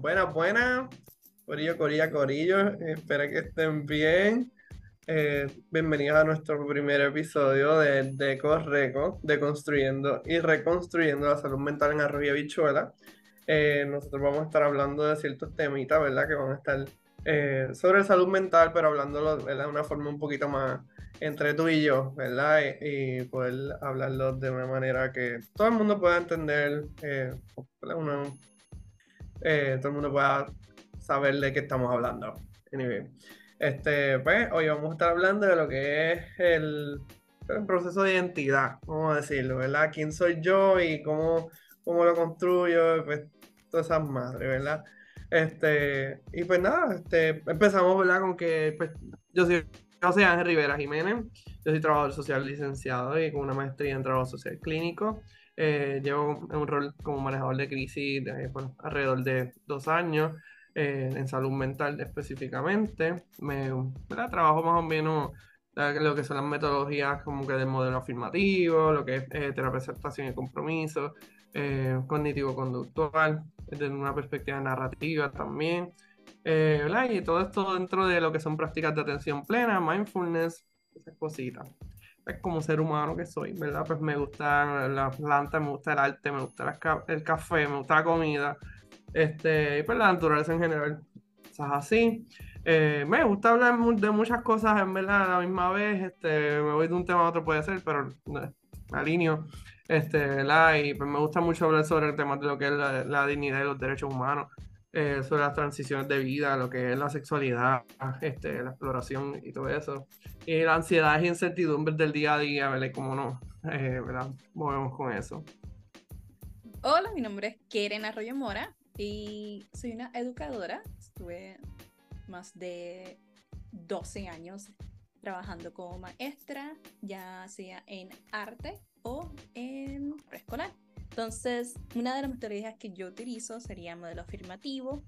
Buenas, buenas. Corillo, corilla, corillo. Espero que estén bien. Eh, bienvenidos a nuestro primer episodio de Deco Reco, de Construyendo y Reconstruyendo la Salud Mental en Arroyo Bichuela. Eh, nosotros vamos a estar hablando de ciertos temitas, ¿verdad? Que van a estar eh, sobre salud mental, pero hablándolo de una forma un poquito más entre tú y yo, ¿verdad? Y, poder hablarlo de una manera que todo el mundo pueda entender, uno, eh, todo el mundo pueda saber de qué estamos hablando. Anyway, este, pues hoy vamos a estar hablando de lo que es el, proceso de identidad, vamos a decirlo, ¿verdad? ¿Quién soy yo y cómo, cómo lo construyo? Pues todas esas madres, ¿verdad? Este, y pues nada, este, empezamos, ¿verdad? Con que pues, yo soy yo soy Ángel Rivera Jiménez, yo soy trabajador social licenciado y con una maestría en trabajo social clínico. Eh, llevo un rol como manejador de crisis de, alrededor de dos años eh, en salud mental específicamente. Me, Trabajo más o menos lo que son las metodologías como que del modelo afirmativo, lo que es eh, terapia aceptación y compromiso, eh, cognitivo-conductual, desde una perspectiva narrativa también. Eh, y todo esto dentro de lo que son prácticas de atención plena, mindfulness, esas cositas. Es como ser humano que soy, ¿verdad? Pues me gusta la planta, me gusta el arte, me gusta el café, me gusta la comida, este, y pues la naturaleza en general. es así. Eh, me gusta hablar de muchas cosas en verdad a la misma vez. Este, me voy de un tema a otro, puede ser, pero me alineo. Este, Y pues me gusta mucho hablar sobre el tema de lo que es la, la dignidad y los derechos humanos. Eh, sobre las transiciones de vida, lo que es la sexualidad, este, la exploración y todo eso. Y la ansiedad y incertidumbre del día a día, ¿verdad? Como no, eh, ¿verdad? Movemos con eso. Hola, mi nombre es Keren Arroyo Mora y soy una educadora. Estuve más de 12 años trabajando como maestra, ya sea en arte o en preescolar. Entonces, una de las metodologías que yo utilizo sería modelo afirmativo,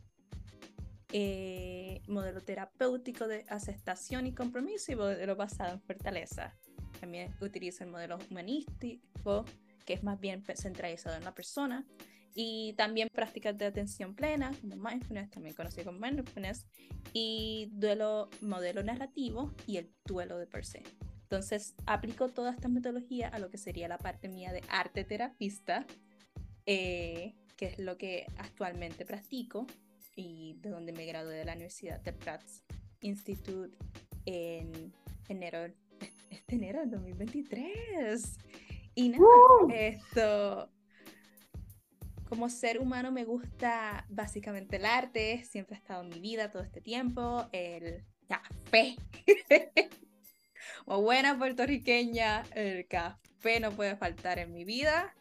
eh, modelo terapéutico de aceptación y compromiso y modelo basado en fortaleza. También utilizo el modelo humanístico, que es más bien centralizado en la persona. Y también prácticas de atención plena, como mindfulness, también conocido como mindfulness, y duelo, modelo narrativo y el duelo de per se. Entonces, aplico toda esta metodología a lo que sería la parte mía de arte terapista, eh, que es lo que actualmente practico y de donde me gradué de la Universidad de Pratt Institute en enero, este enero del 2023. Y nada, esto, como ser humano me gusta básicamente el arte, siempre ha estado en mi vida todo este tiempo, el café. Como buena puertorriqueña, el café no puede faltar en mi vida.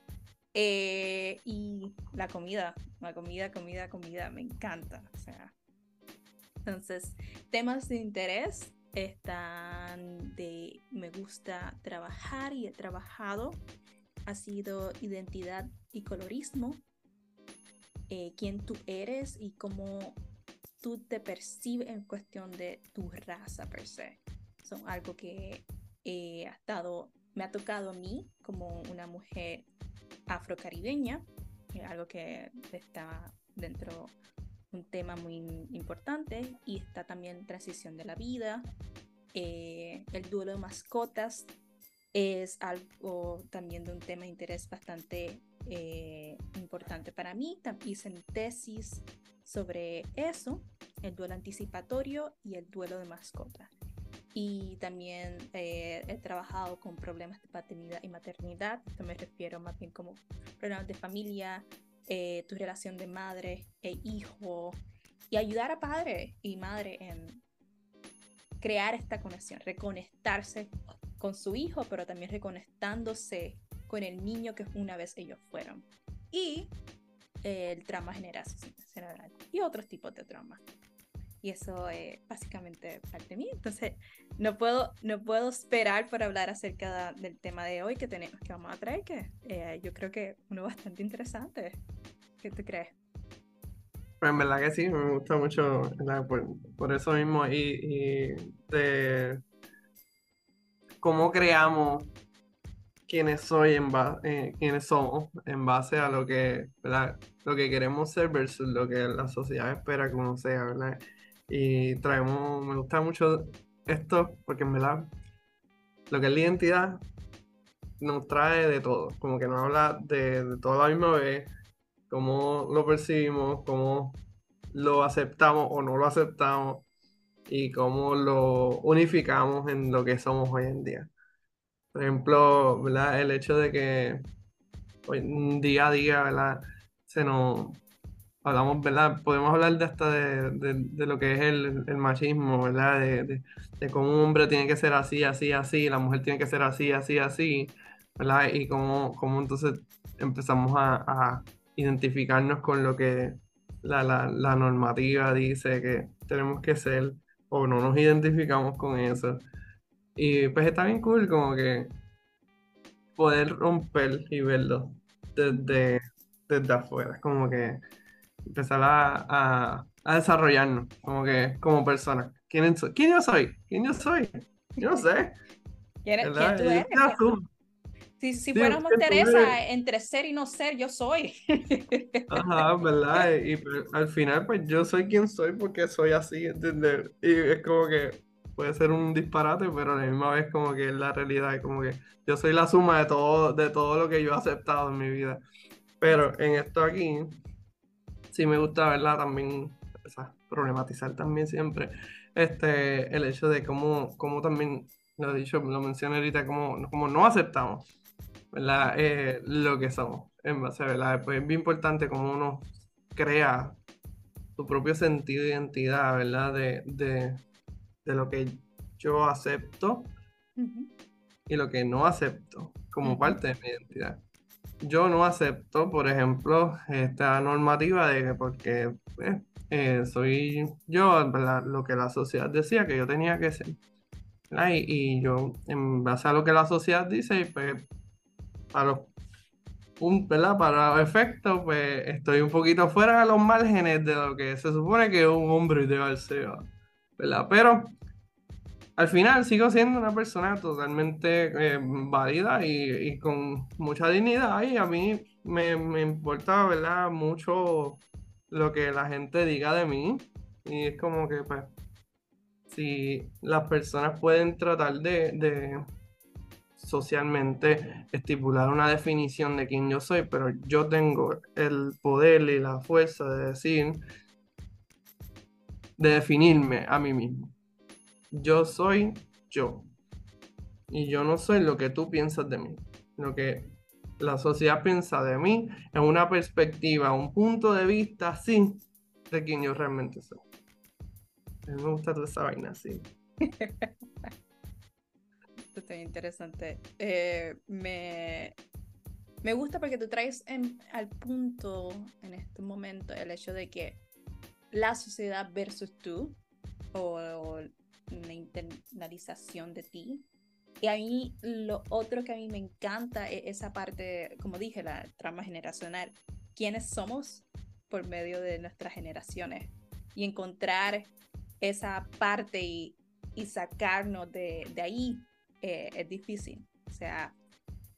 Eh, y la comida, la comida, comida, comida, me encanta. O sea. Entonces, temas de interés están de me gusta trabajar y he trabajado. Ha sido identidad y colorismo. Eh, quién tú eres y cómo tú te percibes en cuestión de tu raza per se son algo que eh, ha estado, me ha tocado a mí como una mujer afrocaribeña, algo que está dentro un tema muy importante y está también transición de la vida. Eh, el duelo de mascotas es algo también de un tema de interés bastante eh, importante para mí. Hice mi tesis sobre eso, el duelo anticipatorio y el duelo de mascotas y también eh, he trabajado con problemas de paternidad y maternidad. Esto me refiero más bien como problemas de familia, eh, tu relación de madre e hijo y ayudar a padre y madre en crear esta conexión, reconectarse con su hijo, pero también reconectándose con el niño que una vez ellos fueron. Y el trauma generacional y otros tipos de traumas. Y eso es básicamente parte de mí. Entonces, no puedo, no puedo esperar para hablar acerca del tema de hoy que, tenemos, que vamos a traer, que eh, yo creo que uno bastante interesante. ¿Qué tú crees? Pues en verdad que sí, me gusta mucho por, eso mismo y, de cómo creamos quiénes soy en base, quiénes somos en base a lo que, lo que queremos ser versus lo que la sociedad espera que uno sea, ¿verdad? Y traemos, me gusta mucho esto porque en verdad lo que es la identidad nos trae de todo, como que nos habla de, de todo la misma vez, cómo lo percibimos, cómo lo aceptamos o no lo aceptamos y cómo lo unificamos en lo que somos hoy en día. Por ejemplo, el hecho de que hoy, día a día se nos Podemos hablar de hasta de, lo que es el, machismo, ¿verdad? De, cómo un hombre tiene que ser así, así, así, la mujer tiene que ser así, así, así, ¿verdad? Y cómo, cómo entonces empezamos a, identificarnos con lo que la, la, normativa dice que tenemos que ser o no nos identificamos con eso. Y pues está bien cool como que poder romper y verlo desde, desde afuera, como que empezar a, a, desarrollarnos como que como personas. ¿Quién, ¿Quién yo soy? ¿Quién yo soy? Yo no sé. ¿Quién, tú eres? Si, si fuéramos Teresa, entre ser y no ser, yo soy. Ajá, ¿verdad? Y, al final, pues yo soy quien soy porque soy así, ¿entiendes? Y es como que puede ser un disparate, pero a la misma vez como que es la realidad, como que yo soy la suma de todo, de todo lo que yo he aceptado en mi vida. Pero en esto aquí, sí me gusta, ¿verdad? También, problematizar también siempre este, el hecho de cómo, cómo también, lo he dicho, lo mencioné ahorita, como, como no aceptamos ¿verdad? Eh, lo que somos, en base, ¿verdad? Pues es bien importante cómo uno crea su propio sentido de identidad, ¿verdad? De, de, de lo que yo acepto y lo que no acepto como parte de mi identidad. Yo no acepto, por ejemplo, esta normativa de que porque pues, eh, soy yo, lo que la sociedad decía que yo tenía que ser. Y, y, yo, en base a lo que la sociedad dice, pues para los un, ¿verdad? Para efectos, pues estoy un poquito fuera de los márgenes de lo que se supone que un hombre ideal sea, ¿verdad? Pero al final sigo siendo una persona totalmente eh, válida y, con mucha dignidad y a mí me, me, importa, ¿verdad? Mucho lo que la gente diga de mí y es como que, pues, si las personas pueden tratar de socialmente estipular una definición de quién yo soy, pero yo tengo el poder y la fuerza de decir, de definirme a mí mismo. Yo soy yo. Y yo no soy lo que tú piensas de mí. Lo que la sociedad piensa de mí es una perspectiva, un punto de vista así de quién yo realmente soy. A mí me gusta toda esa vaina así. está interesante. Eh, me, me gusta porque tú traes al punto en este momento el hecho de que la sociedad versus tú o, la internalización de ti. Y a mí lo otro que a mí me encanta es esa parte, como dije, la trama generacional. ¿Quiénes somos por medio de nuestras generaciones? Y encontrar esa parte y, y sacarnos de, de ahí eh, es difícil. O sea,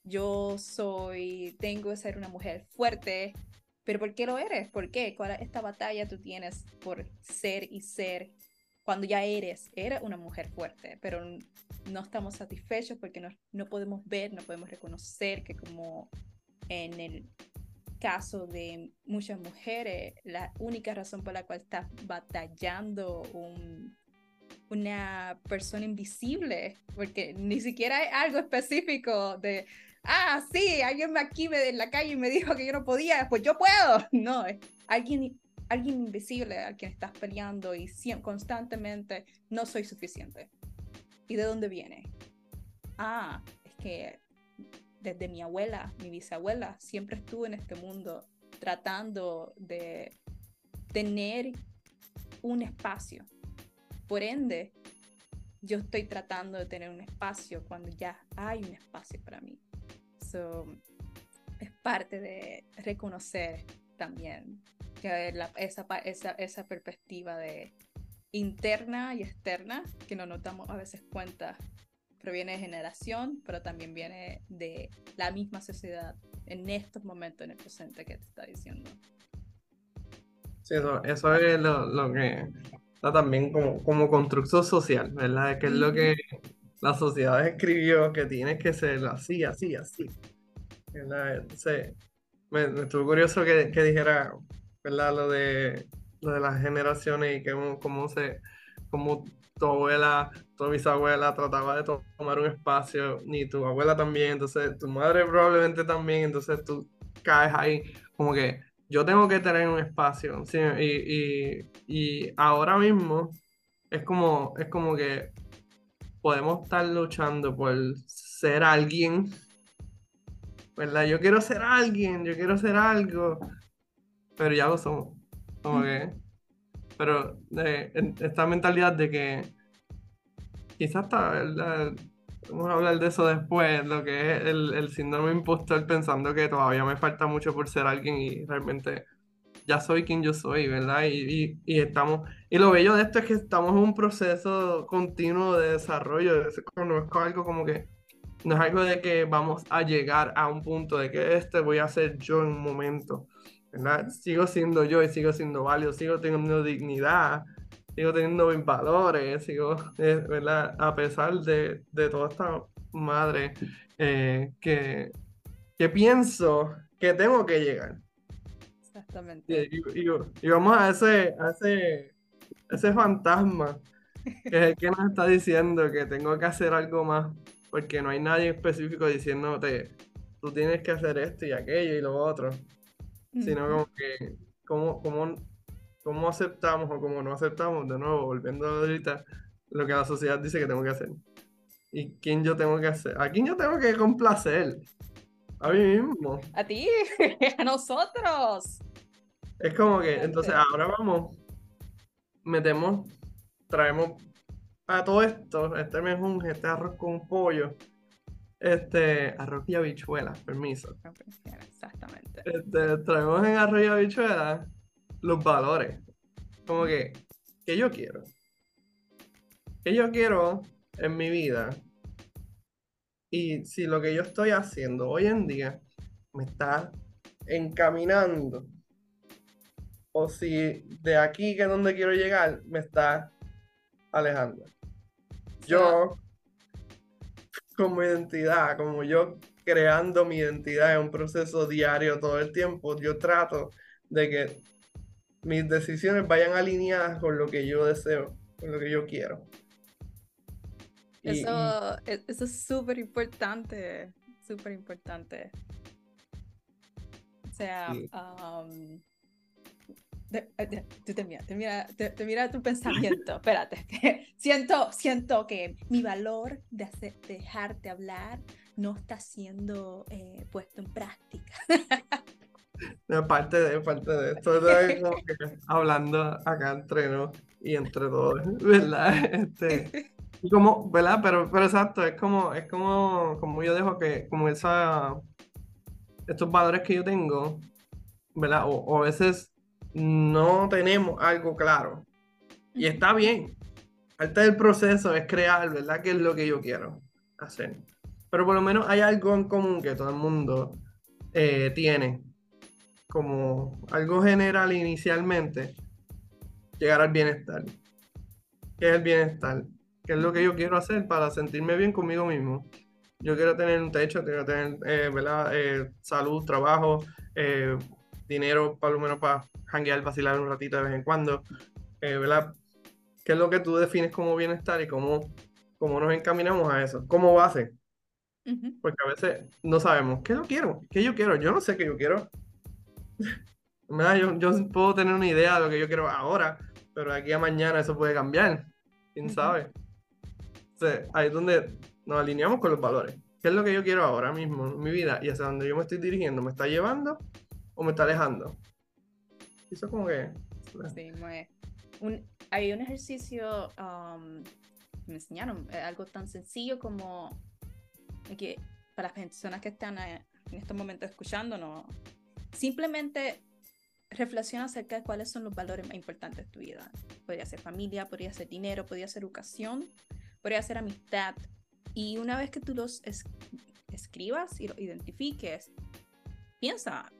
yo soy, tengo que ser una mujer fuerte, pero ¿por qué lo eres? ¿Por qué? ¿Cuál es esta batalla tú tienes por ser y ser cuando ya eres, eres una mujer fuerte, pero no estamos satisfechos porque no, no podemos ver, no podemos reconocer que como en el caso de muchas mujeres, la única razón por la cual estás batallando un, una persona invisible, porque ni siquiera hay algo específico de, ah, sí, alguien aquí me, en la calle me dijo que yo no podía, pues yo puedo. No, es alguien, alguien invisible a quien estás peleando y constantemente no soy suficiente. ¿Y de dónde viene? Ah, es que desde mi abuela, mi bisabuela, siempre estuvo en este mundo tratando de tener un espacio por ende, yo estoy tratando de tener un espacio cuando ya hay un espacio para mí. So, es parte de reconocer también que esa, esa, esa perspectiva de interna y externa que no nos damos a veces cuenta proviene de generación, pero también viene de la misma sociedad en estos momentos, en el presente que te está diciendo. Sí, eso, eso es lo, lo que está también como, como construcción social, ¿verdad? Que es lo que la sociedad escribió que tienes que ser así, así, así. ¿verdad? Entonces, me, me estuvo curioso que, que dijera, ¿verdad? Lo de, lo de las generaciones y que cómo se, cómo tu abuela, tu bisabuela trataba de tomar un espacio, ni tu abuela también, entonces tu madre probablemente también, entonces tú caes ahí como que yo tengo que tener un espacio, ¿sí? y, y, y, ahora mismo es como, es como que podemos estar luchando por ser alguien, ¿verdad? Yo quiero ser alguien, yo quiero ser algo, pero ya lo somos, como que pero esta mentalidad de que quizás está, vamos a hablar de eso después, lo que es el, el síndrome impostor pensando que todavía me falta mucho por ser alguien y realmente ya soy quien yo soy, ¿verdad? Y, y, y, estamos, y lo bello de esto es que estamos en un proceso continuo de desarrollo, no es algo como que, no es algo de que vamos a llegar a un punto de que este voy a ser yo en un momento, Sigo siendo yo y sigo siendo válido, sigo teniendo dignidad, sigo teniendo mis valores, sigo, eh, ¿verdad? A pesar de, de toda esta madre eh, que, que pienso que tengo que llegar. Exactamente. Y, vamos a ese, a ese, ese fantasma que es el que nos está diciendo que tengo que hacer algo más, porque no hay nadie específico diciéndote, tú tienes que hacer esto y aquello y lo otro sino como que cómo, cómo, cómo aceptamos o cómo no aceptamos, de nuevo, volviendo ahorita, lo que la sociedad dice que tengo que hacer. ¿Y quién yo tengo que hacer? ¿A quién yo tengo que complacer? A mí mismo. A ti, a nosotros. Es como que, entonces ahora vamos, metemos, traemos a todo esto, este mejunje, este arroz con pollo, este, arroz y habichuelas, permiso. Exactamente. Este, traemos en arroz y habichuelas los valores. Como que, ¿qué yo quiero? ¿Qué yo quiero en mi vida? Y si lo que yo estoy haciendo hoy en día me está encaminando, o si de aquí que es donde quiero llegar me está alejando. Yo como identidad, como yo creando mi identidad en un proceso diario todo el tiempo, yo trato de que mis decisiones vayan alineadas con lo que yo deseo, con lo que yo quiero. Eso, e, eso es súper importante, súper importante. O sea, um, tú te mira, te mira, te, mira tu pensamiento. Espérate. siento, siento que mi valor de hacer, dejarte hablar no está siendo eh, puesto en práctica. Parte de, parte de esto, como que hablando acá entre nos y entre todos, ¿verdad? Este, como, ¿verdad? Pero, pero exacto, es como, es como, como yo dejo que, como esa, estos valores que yo tengo, ¿verdad? O, o a veces no tenemos algo claro. Y está bien. Parte del proceso es crear, ¿verdad? ¿Qué es lo que yo quiero hacer? Pero por lo menos hay algo en común que todo el mundo eh, tiene. Como algo general inicialmente. Llegar al bienestar. ¿Qué es el bienestar? ¿Qué es lo que yo quiero hacer para sentirme bien conmigo mismo? Yo quiero tener un techo, quiero tener, eh, ¿verdad? Eh, salud, trabajo, dinero, por lo menos para hanguear, vacilar un ratito de vez en cuando, eh, ¿verdad? ¿Qué es lo que tú defines como bienestar y cómo, cómo nos encaminamos a eso? ¿Cómo base? Porque a veces no sabemos, ¿qué yo quiero? ¿Qué yo quiero? Yo no sé qué yo quiero. yo, yo puedo tener una idea de lo que yo quiero ahora, pero de aquí a mañana eso puede cambiar. ¿Quién sabe? ahí es donde nos alineamos con los valores. ¿Qué es lo que yo quiero ahora mismo en mi vida y hacia dónde yo me estoy dirigiendo? ¿Me está llevando o me está alejando? Eso como que... Sí, un, hay un ejercicio um, me enseñaron, eh, algo tan sencillo como que para las personas que están eh, en estos momentos escuchándonos, simplemente reflexiona acerca de cuáles son los valores más importantes de tu vida. Podría ser familia, podría ser dinero, podría ser educación, podría ser amistad, Y una vez que tú los escribas y los identifiques, piensa,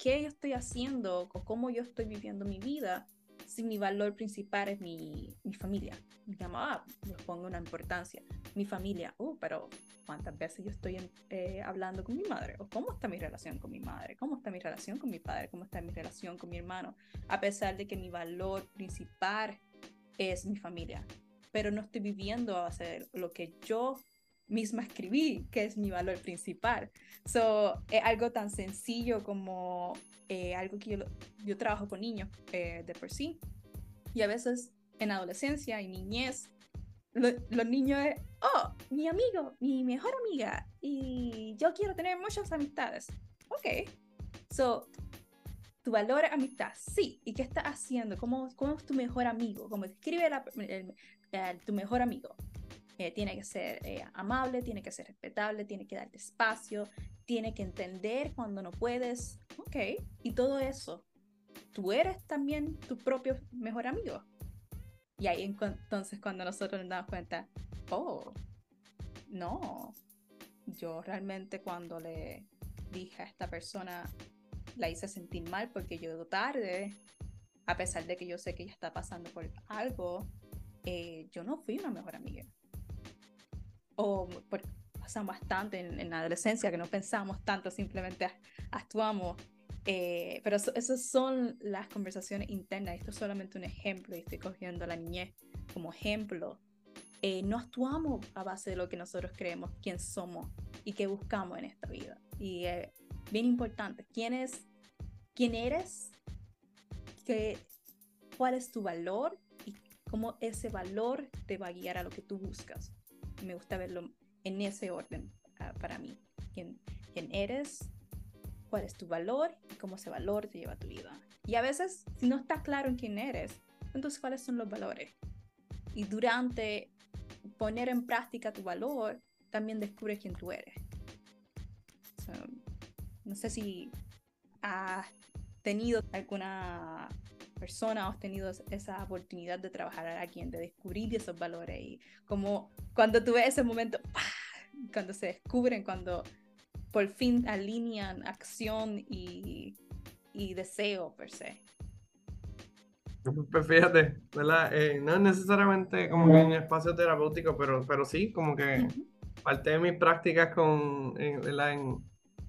¿qué yo estoy haciendo o cómo yo estoy viviendo mi vida si mi valor principal es mi, mi familia? Mi mamá, ah, les pongo una importancia. Mi familia, uh, pero ¿cuántas veces yo estoy eh, hablando con mi madre? ¿O cómo está mi relación con mi madre? ¿Cómo está mi relación con mi padre? ¿Cómo está mi relación con mi hermano? A pesar de que mi valor principal es mi familia, pero no estoy viviendo a hacer lo que yo misma escribí, que es mi valor principal. So, es algo tan sencillo como eh, algo que yo, yo, trabajo con niños eh, de por sí. Y a veces en adolescencia y niñez, los niños es, oh, mi amigo, mi mejor amiga, y yo quiero tener muchas amistades. Ok. So, tu valor es amistad, sí. ¿Y qué estás haciendo? ¿Cómo, cómo es tu mejor amigo? ¿Cómo describe la, tu mejor amigo? Eh, tiene que ser eh, amable, tiene que ser respetable, tiene que darte espacio, tiene que entender cuando no puedes. Ok, y todo eso, tú eres también tu propio mejor amigo. Y ahí entonces cuando nosotros nos damos cuenta, oh, no, yo realmente cuando le dije a esta persona, la hice sentir mal porque yo tarde, a pesar de que yo sé que ella está pasando por algo, eh, yo no fui una mejor amiga o pasan bastante en, la adolescencia que no pensamos tanto, simplemente actuamos. Eh, pero esas son las conversaciones internas. Esto es solamente un ejemplo y estoy cogiendo a la niñez como ejemplo. Eh, no actuamos a base de lo que nosotros creemos, quién somos y qué buscamos en esta vida. Y es bien importante, quién, es, quién eres, qué, cuál es tu valor y cómo ese valor te va a guiar a lo que tú buscas me gusta verlo en ese orden ah, para mí. ¿Quién, ¿Quién, eres? ¿Cuál es tu valor? Y cómo ese valor te lleva a tu vida. Y a veces, si no estás claro en quién eres, entonces cuáles son los valores. Y durante poner en práctica tu valor, también descubres quién tú eres. no sé si has tenido alguna persona has tenido esa oportunidad de trabajar a alguien, de descubrir esos valores y como cuando tuve ese momento, cuando se descubren, cuando por fin alinean acción y, y deseo per se. Pues fíjate, ¿verdad? Eh, no es necesariamente como que en espacio terapéutico, pero, pero sí, como que parte de mis prácticas con, ¿verdad? En,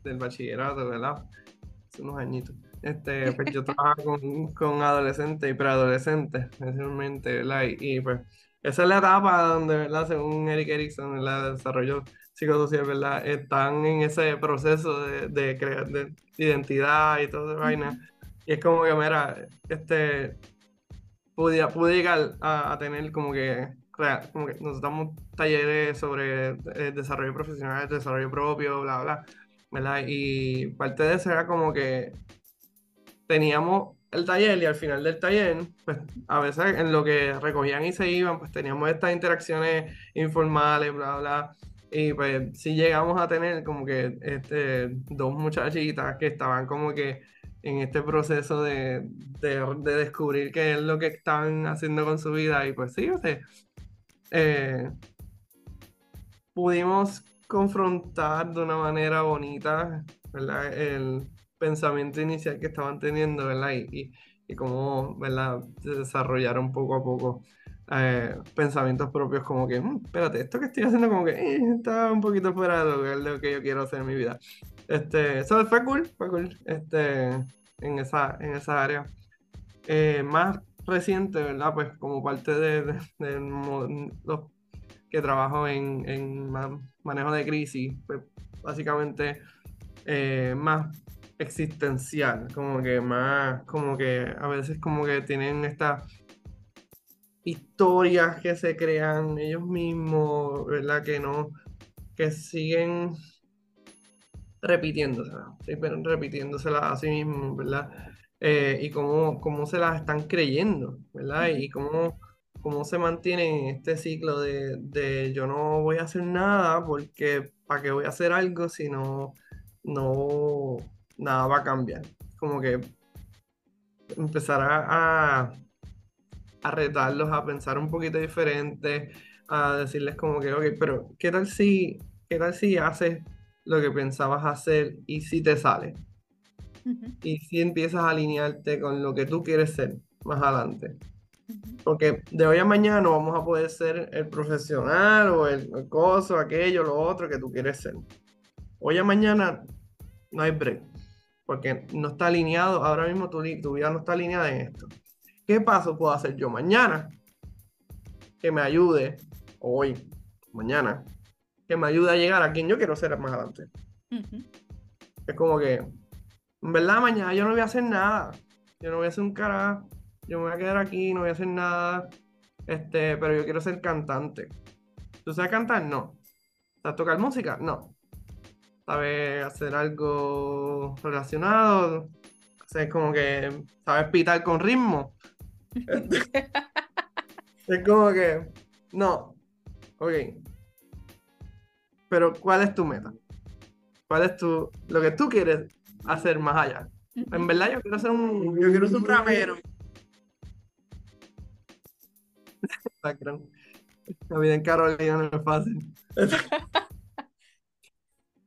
del bachillerato, ¿verdad? Hace unos añitos. Este, pues yo trabajo con, con, adolescentes y preadolescentes, especialmente, ¿verdad? Y, pues esa es la etapa donde, ¿verdad? Según Eric Erickson, el desarrollo psicosocial, ¿verdad? Están en ese proceso de, de crear de identidad y todo esa vaina. Y es como que, mira, este, pude, pude llegar a, a tener como que, como que nos damos talleres sobre eh, desarrollo profesional, desarrollo propio, bla, bla, ¿verdad? Y parte de eso era como que teníamos el taller y al final del taller, pues a veces en lo que recogían y se iban, pues teníamos estas interacciones informales, bla, bla. Y pues sí llegamos a tener como que este, dos muchachitas que estaban como que en este proceso de, de, descubrir qué es lo que están haciendo con su vida. Y pues sí, o sea, eh, pudimos confrontar de una manera bonita, ¿verdad? El, pensamiento inicial que estaban teniendo, ¿verdad? Y, y, cómo, ¿verdad? Desarrollaron poco a poco eh, pensamientos propios como que, mm, espérate, esto que estoy haciendo como que eh, está un poquito fuera de lo, que yo quiero hacer en mi vida. Este, eso fue cool, fue cool, este, en esa, en esa área. Eh, más reciente, ¿verdad? Pues como parte de, los que trabajo en, en manejo de crisis, pues básicamente más existencial, como que más, como que a veces como que tienen estas historias que se crean ellos mismos, ¿verdad? Que no, que siguen repitiéndoselas, repitiéndoselas a sí mismos, ¿verdad? Eh, y cómo, cómo, se las están creyendo, ¿verdad? Y cómo, cómo se mantienen en este ciclo de, de, yo no voy a hacer nada porque para qué voy a hacer algo si no, no, nada va a cambiar. Como que empezar a, a, retarlos a pensar un poquito diferente, a decirles como que, ok, pero ¿qué tal si, qué tal si haces lo que pensabas hacer y si te sale? Y si empiezas a alinearte con lo que tú quieres ser más adelante. Porque de hoy a mañana no vamos a poder ser el profesional o el, el coso, aquello, lo otro que tú quieres ser. Hoy a mañana no hay break. Porque no está alineado, ahora mismo tu, vida no está alineada en esto. ¿Qué paso puedo hacer yo mañana que me ayude, hoy, mañana, que me ayude a llegar a quien yo quiero ser más adelante? Es como que, en verdad, mañana yo no voy a hacer nada. Yo no voy a hacer un carajo. Yo me voy a quedar aquí, no voy a hacer nada. Este, pero yo quiero ser cantante. ¿Tú sabes cantar? No. ¿Sabes tocar música? No. ¿Sabes hacer algo relacionado? Es como que, ¿sabes pitar con ritmo? Es como que, no. Ok. Pero, ¿cuál es tu meta? ¿Cuál es tu, lo que tú quieres hacer más allá? En verdad, yo quiero ser un, yo quiero ser un rapero. La vida en Carolina no es fácil.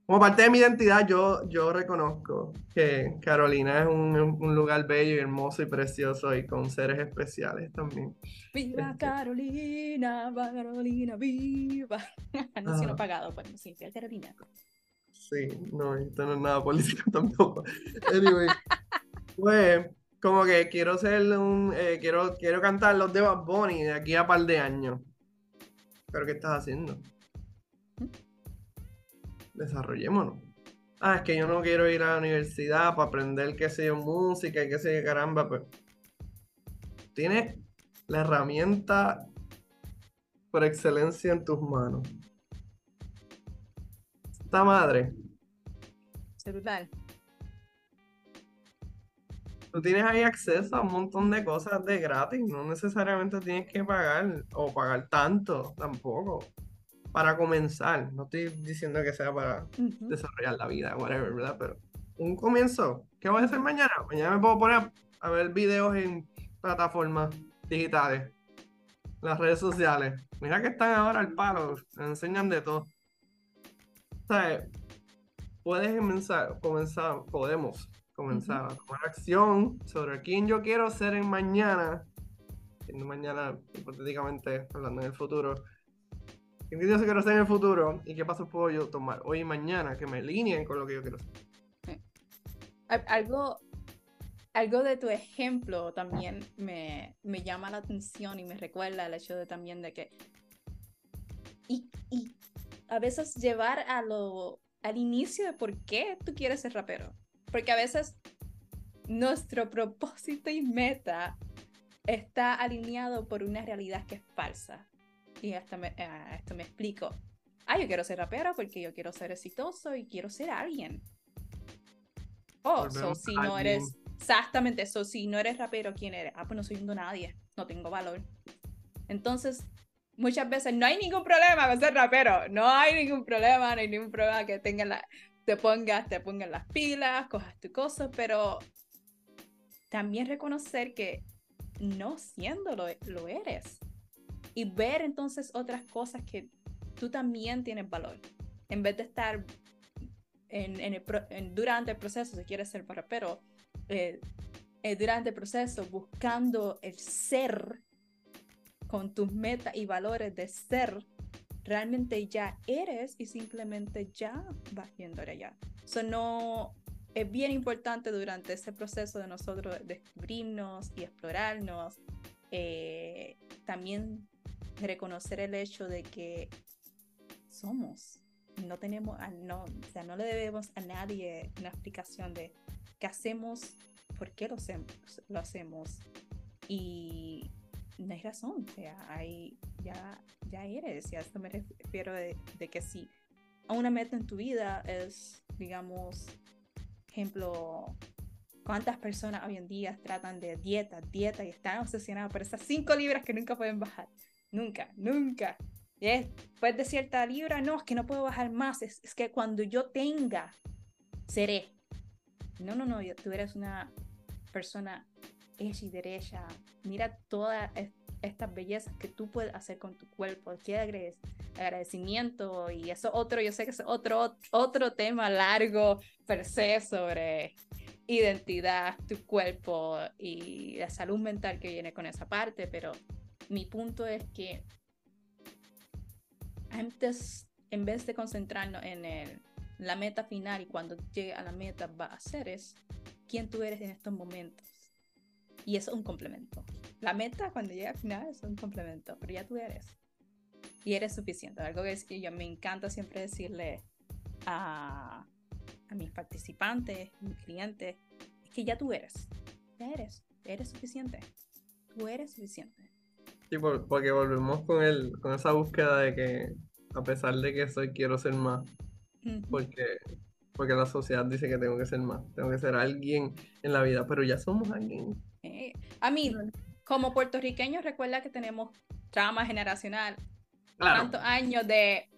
Como parte de mi identidad, yo, yo reconozco que Carolina es un, un lugar bello y hermoso y precioso y con seres especiales también. Viva Este. Carolina, va Carolina, viva. Anuncio no Ah. pagado, pues sí, fiel Carolina. Sí, no, esto no es nada político tampoco. Anyway, pues, como que quiero ser un, eh, quiero, quiero cantar los de Bad Bunny de aquí a par de años. ¿Pero qué estás haciendo? Desarrollémonos. Ah, es que yo no quiero ir a la universidad para aprender qué sé yo, música y qué sé yo, caramba, pues. Tienes la herramienta por excelencia en tus manos. Esta madre. Celular. Tú tienes ahí acceso a un montón de cosas de gratis, no necesariamente tienes que pagar o pagar tanto tampoco para comenzar. No estoy diciendo que sea para desarrollar la vida, whatever, ¿verdad? Pero un comienzo. ¿Qué voy a hacer mañana? Mañana me puedo poner a, ver videos en plataformas digitales, las redes sociales. Mira que están ahora al palo, me enseñan de todo. ¿Sabes? Puedes comenzar, comenzar, podemos comenzar a tomar acción sobre quién yo quiero ser en mañana. En mañana, hipotéticamente, hablando en el futuro. ¿Quién yo quiero ser en el futuro? ¿Y qué pasos puedo yo tomar hoy y mañana que me alineen con lo que yo quiero ser? Al- Algo, algo de tu ejemplo también me, me llama la atención y me recuerda el hecho de también de que y, y a veces llevar a lo, al inicio de por qué tú quieres ser rapero. Porque a veces nuestro propósito y meta está alineado por una realidad que es falsa. Y hasta me, ah, esto me explico. Ah, yo quiero ser rapero porque yo quiero ser exitoso y quiero ser alguien. Oh, so si no eres, exactamente eso, si no eres rapero, ¿quién eres? Ah, pues no soy un nadie, no tengo valor. Entonces, muchas veces no hay ningún problema con ser rapero, no hay ningún problema, no hay ningún problema que tengas la, te pongas, te pongas las pilas, cojas tu cosa, pero también reconocer que no siéndolo lo eres y ver entonces otras cosas que tú también tienes valor en vez de estar en, en el pro- en- durante el proceso si quieres ser rapero eh, eh, durante el proceso buscando el ser con tus metas y valores de ser realmente ya eres y simplemente ya vas yendo allá. Eso no es bien importante durante ese proceso de nosotros descubrirnos y explorarnos. eh, también reconocer el hecho de que somos. No tenemos, no, o sea, no le debemos a nadie una explicación de qué hacemos, por qué lo hacemos. Y no hay razón, o sea, hay, ya, ya eres, y a esto me refiero de que si una meta en tu vida es, digamos, ejemplo, cuántas personas hoy en día tratan de dieta, dieta y están obsesionadas por esas cinco libras que nunca pueden bajar. Nunca, nunca. Y es, después de cierta libra, no, es que no puedo bajar más, es, que cuando yo tenga, seré. No, no, no, tú eres una persona hecha y derecha. Mira toda es- estas bellezas que tú puedes hacer con tu cuerpo, qué agradecimiento y eso otro, yo sé que es otro, otro tema largo per se sobre identidad, tu cuerpo y la salud mental que viene con esa parte, pero mi punto es que antes, en vez de concentrarnos en el, la meta final y cuando llegue a la meta va a ser es quién tú eres en estos momentos. Y eso es un complemento. La meta cuando llega al final es un complemento, pero ya tú eres. Y eres suficiente. Algo que yo me encanta siempre decirle a, a mis participantes, mis clientes, es que ya tú eres. Ya eres. Eres suficiente. Tú eres suficiente. Sí, porque volvemos con, el, con esa búsqueda de que a pesar de que soy, quiero ser más. Porque, porque la sociedad dice que tengo que ser más. Tengo que ser alguien en la vida, pero ya somos alguien. Eh, a mí, como puertorriqueños, recuerda que tenemos trauma generacional. Claro. Tantos años de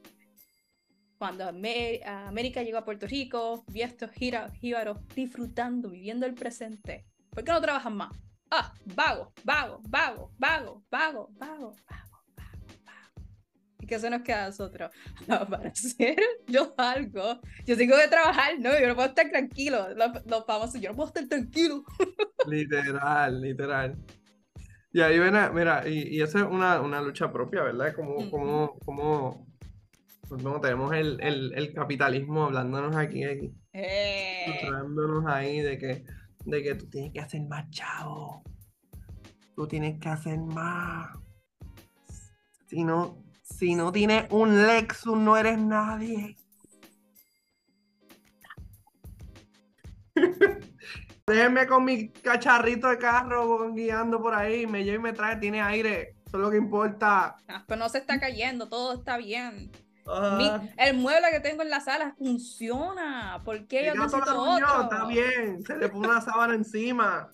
cuando América llegó a Puerto Rico, vi a estos jíbaros disfrutando, viviendo el presente. ¿Por qué no trabajan más? Ah, vago, vago, vago, vago, vago, vago, vago, vago, vago. ¿Y qué se nos queda a nosotros? para hacer yo algo. Yo tengo que trabajar, no, yo no puedo estar tranquilo. Los, los famosos, yo no puedo estar tranquilo. literal, literal. Y ahí ven, mira, y, y eso es una, una, lucha propia, ¿verdad? Como, como, como pues, tenemos el, el, el, capitalismo hablándonos aquí, aquí eh. ahí de que de que tú tienes que hacer más, chavo. Tú tienes que hacer más. Si no, si no tienes un Lexus, no eres nadie. Déjenme con mi cacharrito de carro guiando por ahí, me lleva y me trae, tiene aire, eso es lo que importa. Ah, pero no se está cayendo, todo está bien el mueble que tengo en la sala funciona. ¿Por qué yo necesito otro? está bien, se le pone una sábana encima.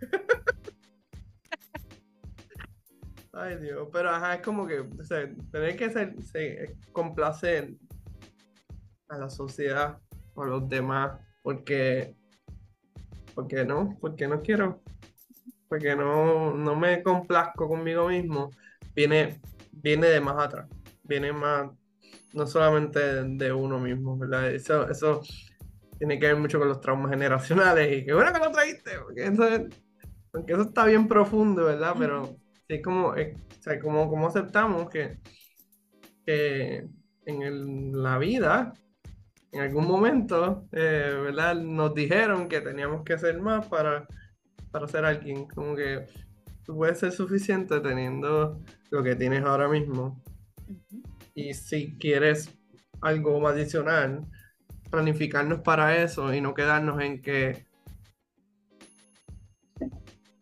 Ay, Dios, pero ajá, es como que tener que ser, complacer a la sociedad o a los demás, porque, porque no, porque no quiero, porque no, no me complazco conmigo mismo, viene, viene de más atrás, viene más no solamente de uno mismo, ¿verdad? Eso, eso tiene que ver mucho con los traumas generacionales y qué bueno que lo trajiste, porque eso, eso está bien profundo, ¿verdad? Pero sí como, eh, como, como aceptamos que, que en la vida, en algún momento, eh, ¿verdad? Nos dijeron que teníamos que hacer más para, para ser alguien, como que tú puedes ser suficiente teniendo lo que tienes ahora mismo. Y si quieres algo adicional, planificarnos para eso y no quedarnos en que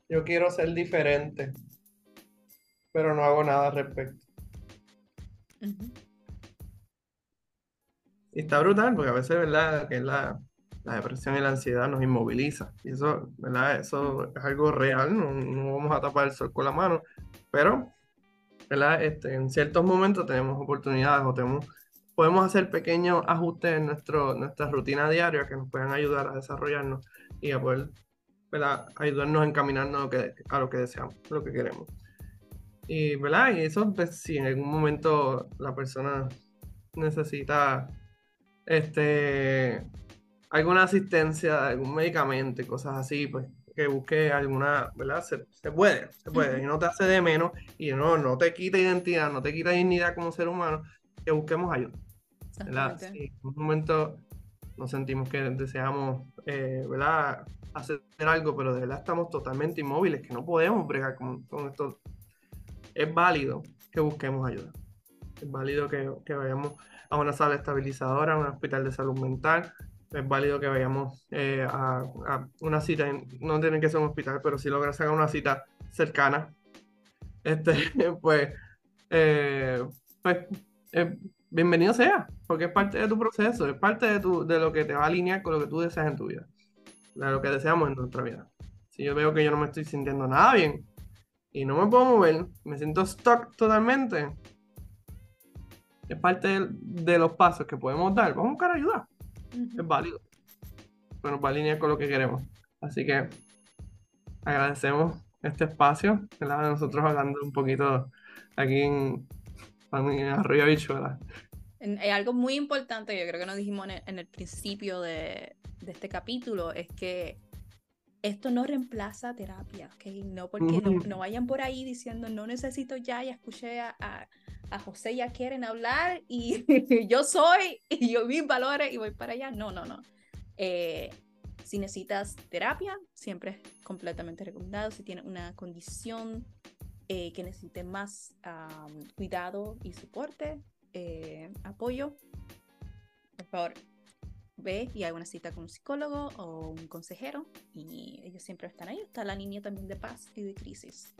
yo quiero ser diferente, pero no hago nada al respecto. Y está brutal porque a veces, ¿verdad? Que la, la, depresión y la ansiedad nos inmoviliza. Y eso, ¿verdad? Eso es algo real, no, no vamos a tapar el sol con la mano, pero este, en ciertos momentos tenemos oportunidades o tenemos, podemos hacer pequeños ajustes en nuestro, nuestra rutina diaria que nos puedan ayudar a desarrollarnos y a poder ayudarnos a encaminarnos a lo, que, a lo que deseamos, lo que queremos. Y, ¿verdad? y eso, pues, si en algún momento la persona necesita este, alguna asistencia, algún medicamento cosas así, pues que busque alguna, ¿verdad? Se, puede, se puede, y no te hace de menos, y no, no te quita identidad, no te quita dignidad como ser humano, que busquemos ayuda. ¿verdad? Si en un momento nos sentimos que deseamos, eh, ¿verdad? Hacer algo, pero de verdad estamos totalmente inmóviles, que no podemos bregar con, con esto. Es válido que busquemos ayuda. Es válido que, que vayamos a una sala estabilizadora, a un hospital de salud mental, es válido que vayamos eh, a, una cita, no tiene que ser un hospital, pero si logras sacar una cita cercana, este, pues, eh, pues eh, bienvenido sea, porque es parte de tu proceso, es parte de, tu, de lo que te va a alinear con lo que tú deseas en tu vida, de lo que deseamos en nuestra vida. Si yo veo que yo no me estoy sintiendo nada bien y no me puedo mover, me siento stuck totalmente, es parte de, de los pasos que podemos dar. Vamos a buscar ayuda es válido. Bueno, va a alinear con lo que queremos. Así que agradecemos este espacio, ¿verdad? Nosotros hablando un poquito aquí en, en Arroyo Bichuela. Hay algo muy importante, yo creo que nos dijimos en el, principio de, de, este capítulo, es que esto no reemplaza terapia, ¿ok? No porque no, vayan por ahí diciendo no necesito ya, ya escuché a, a, José, ya quieren hablar y yo soy y yo mis valores y voy para allá. No, no, no. Eh, si necesitas terapia, siempre es completamente recomendado. Si tienes una condición eh, que necesite más cuidado y soporte, eh, apoyo, por favor, ve y haga una cita con un psicólogo o un consejero y ellos siempre están ahí. Está la línea también de paz y de crisis.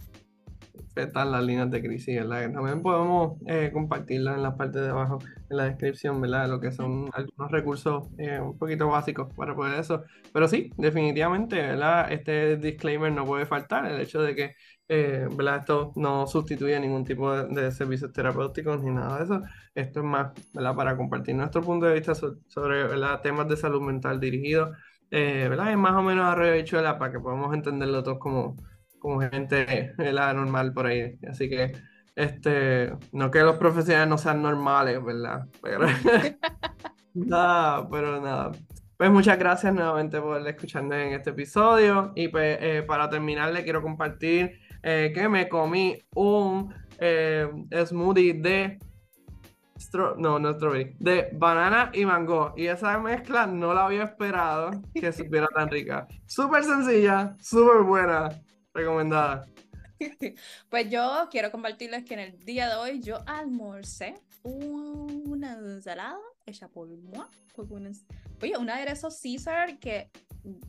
Están las líneas de crisis, ¿verdad? También podemos eh, compartirlas en la parte de abajo, en la descripción, ¿verdad? Lo que son algunos recursos eh, un poquito básicos para poder eso. Pero sí, definitivamente, ¿verdad? Este disclaimer no puede faltar, el hecho de que eh, ¿verdad? Esto no sustituye ningún tipo de, servicios terapéuticos ni nada de eso. Esto es más ¿verdad? para compartir nuestro punto de vista sobre, temas de salud mental dirigidos. Eh, ¿verdad? Es más o menos arroyo bichuela para que podamos entenderlo todos como, como gente ¿verdad? normal por ahí. Así que, este, no que los profesionales no sean normales, ¿verdad? Pero, nada, pero nada. Pues muchas gracias nuevamente por escucharnos en este episodio. Y pues eh, para terminar, le quiero compartir eh, que me comí un eh, smoothie de no, no strawberry, de banana y mango. Y esa mezcla no la había esperado que supiera tan rica. Súper sencilla, súper buena, recomendada. Pues yo quiero compartirles que en el día de hoy yo almorcé una ensalada hecha por moi, oye, un aderezo Caesar que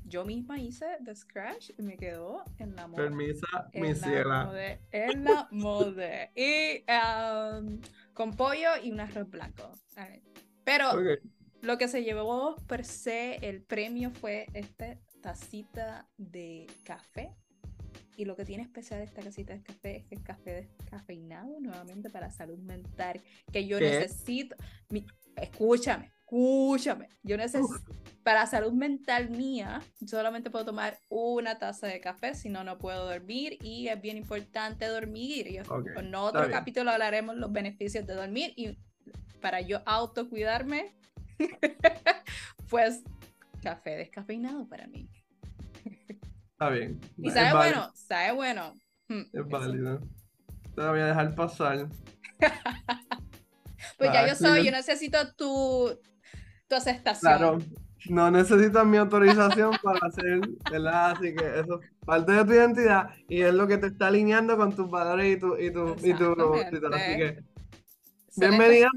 yo misma hice de scratch y me quedó en la moda. Permisa, mi ciela. En la moda. Y um, con pollo y un arroz blanco. Pero lo que se llevó per se el premio fue esta tacita de café. Y lo que tiene especial esta casita de café es que es café descafeinado nuevamente para salud mental. Que yo necesito. escúchame, escúchame, yo necesito, para salud mental mía, solamente puedo tomar una taza de café, si no, no puedo dormir y es bien importante dormir. Y en otro capítulo hablaremos los beneficios de dormir y para yo autocuidarme, pues café descafeinado para mí. Está bien. Y sabe bueno, sabe bueno. Hmm, es válido. Te voy a dejar pasar. pues ya yo soy, yo necesito tu, tu aceptación. Claro, no necesitas mi autorización para hacer, ¿verdad? Así que eso es parte de tu identidad y es lo que te está alineando con tus valores y tu, y tu, y tu, Así que, bienvenida.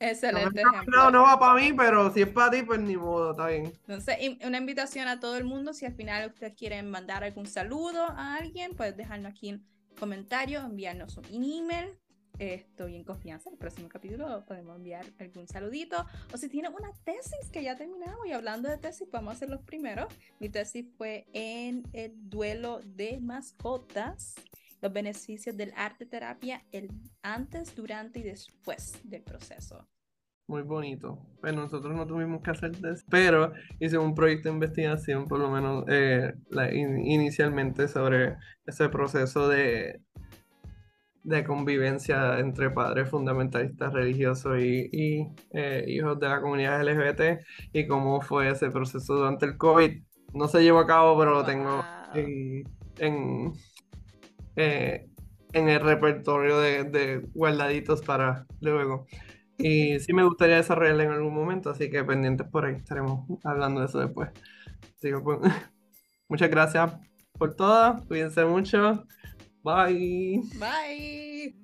Excelente no, ejemplo. No, va para mí, pero si es para ti, pues ni modo, está bien. Entonces, una invitación a todo el mundo, si al final ustedes quieren mandar algún saludo a alguien, pues dejarnos aquí en comentarios, enviarnos un email estoy en confianza. El próximo capítulo podemos enviar algún saludito. O si tienen una tesis que ya terminamos y hablando de tesis, podemos hacer los primeros. Mi tesis fue en el duelo de mascotas, los beneficios del arte terapia el antes, durante y después del proceso. Muy bonito. Bueno, nosotros no tuvimos que hacer tesis, pero hice un proyecto de investigación, por lo menos eh, inicialmente, sobre ese proceso de de convivencia entre padres fundamentalistas religiosos y, eh, hijos de la comunidad LGBT y cómo fue ese proceso durante el COVID. No se llevó a cabo, pero lo tengo en, en, eh, el repertorio de, guardaditos para luego. Y sí me gustaría desarrollarlo en algún momento, así que pendientes por ahí, estaremos hablando de eso después. Pues, muchas gracias por todo, cuídense mucho. Bye. Bye.